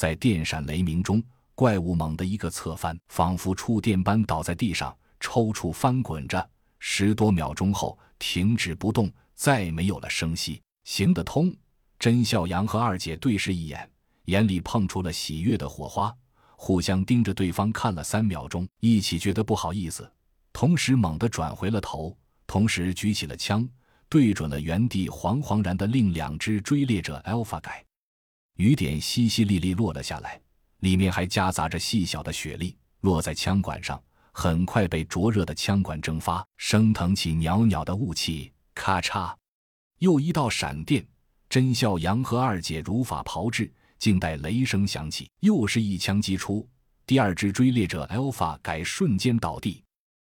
在电闪雷鸣中，怪物猛地一个侧翻，仿佛触电般倒在地上，抽搐翻滚着。十多秒钟后，停止不动，再没有了声息。行得通。甄笑阳和二姐对视一眼，眼里碰出了喜悦的火花，互相盯着对方看了三秒钟，一起觉得不好意思，同时猛地转回了头，同时举起了枪，对准了原地惶惶然的另两只追猎者 Alpha 改。雨点淅淅沥沥落了下来，里面还夹杂着细小的雪粒，落在枪管上，很快被灼热的枪管蒸发，升腾起袅袅的雾气。咔嚓，又一道闪电。甄笑阳和二姐如法炮制，静待雷声响起，又是一枪击出。第二只追猎者 Alpha 改瞬间倒地，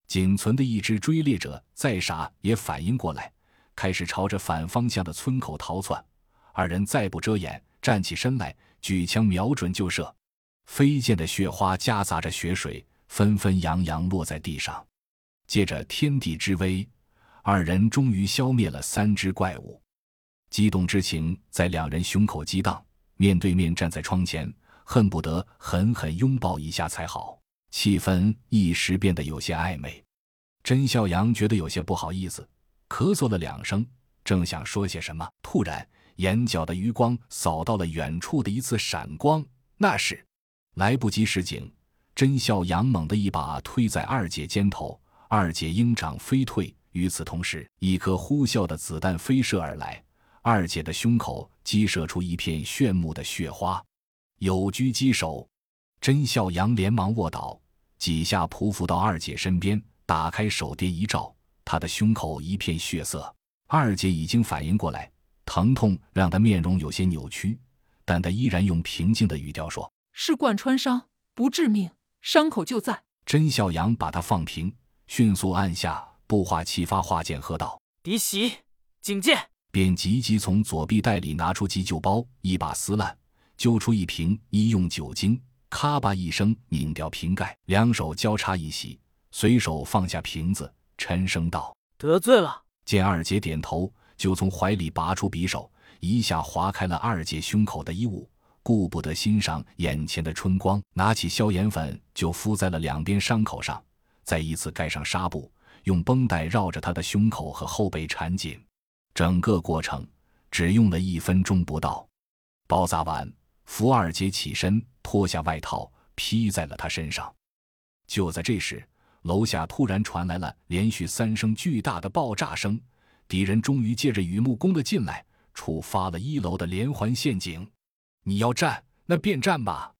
仅存的一只追猎者再傻也反应过来，开始朝着反方向的村口逃窜。二人再不遮掩，站起身来，举枪瞄准就射。飞溅的雪花夹杂着雪水，纷纷扬扬落在地上。借着天地之威，二人终于消灭了三只怪物。激动之情在两人胸口激荡，面对面站在窗前，恨不得狠狠拥抱一下才好。气氛一时变得有些暧昧。甄笑阳觉得有些不好意思，咳嗽了两声，正想说些什么，突然眼角的余光扫到了远处的一次闪光，那是来不及示警，甄笑阳猛地一把推在二姐肩头，二姐鹰掌飞退。与此同时，一颗呼啸的子弹飞射而来。二姐的胸口激射出一片炫目的血花，有狙击手，甄笑阳连忙卧倒，几下匍匐到二姐身边，打开手电一照，她的胸口一片血色。二姐已经反应过来，疼痛让他面容有些扭曲，但他依然用平静的语调说：“是贯穿伤，不致命，伤口就在。”甄孝阳把他放平，迅速按下步话器发话键，喝道：“敌袭，警戒。”便急急从左臂袋里拿出急救包，一把撕烂，揪出一瓶医用酒精，咔吧一声拧掉瓶盖，两手交叉一洗，随手放下瓶子，沉声道：“得罪了。”见二姐点头，就从怀里拔出匕首，一下划开了二姐胸口的衣物，顾不得欣赏眼前的春光，拿起消炎粉就敷在了两边伤口上，再一次盖上纱布，用绷带绕着她的胸口和后背缠紧。整个过程只用了一分钟不到，包扎完，福二姐起身脱下外套披在了他身上。就在这时，楼下突然传来了连续三声巨大的爆炸声，敌人终于借着雨幕攻了进来，触发了一楼的连环陷阱。你要战，那便战吧。